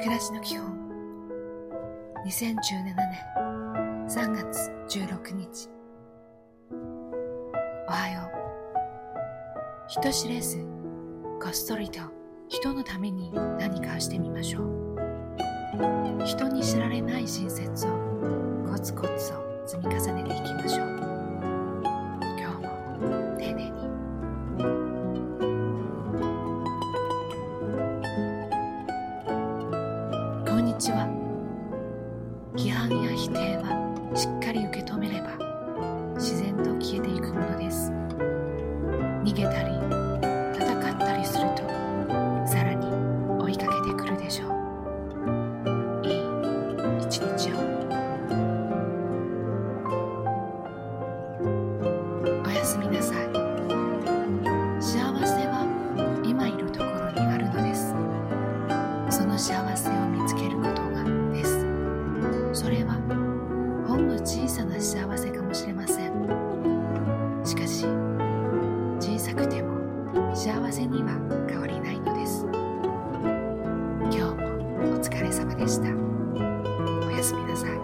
暮らしの基本。2017年3月16日。おはよう。人知れずこっそりと人のために何かしてみましょう。人に知られない親切をコツコツと積み重ねていきましょう。ちは批判や否定はしっかり受け止めれば自然と消えていくものです。逃げたり戦ったりするとさらに追いかけてくるでしょう。いい一日を。おやすみなさい。幸せは今いるところにあるのです。その幸せを小さな幸せかもしれません。しかし小さくても幸せには変わりないのです。今日もお疲れ様でした。おやすみなさい。